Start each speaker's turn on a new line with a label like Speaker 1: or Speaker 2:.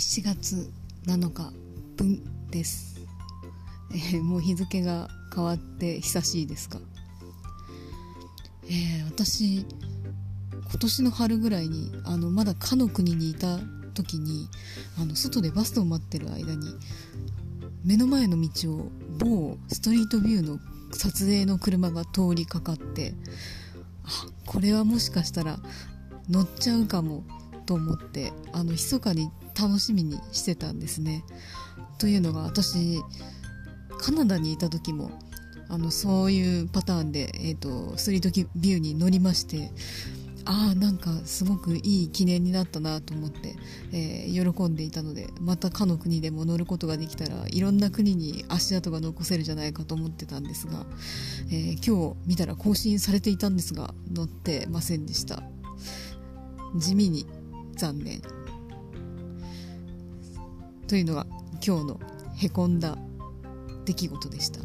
Speaker 1: 7月7日分です、えー、もう日付が変わって久しいですか？えー、私今年の春ぐらいにあのまだかの国にいた時にあの外でバスを待ってる間に目の前の道を某ストリートビューの撮影の車が通りかかってあこれはもしかしたら乗っちゃうかもと思ってあの密かに楽しみにしてたんですね。というのが私カナダにいた時もあのそういうパターンで、えーと、ストリートビューに乗りましてああなんかすごくいい記念になったなと思って、えー、喜んでいたのでまたかの国でも乗ることができたらいろんな国に足跡が残せるじゃないかと思ってたんですが、えー、今日見たら更新されていたんですが乗ってませんでした地味に残念というのが今日のへこんだ出来事でした。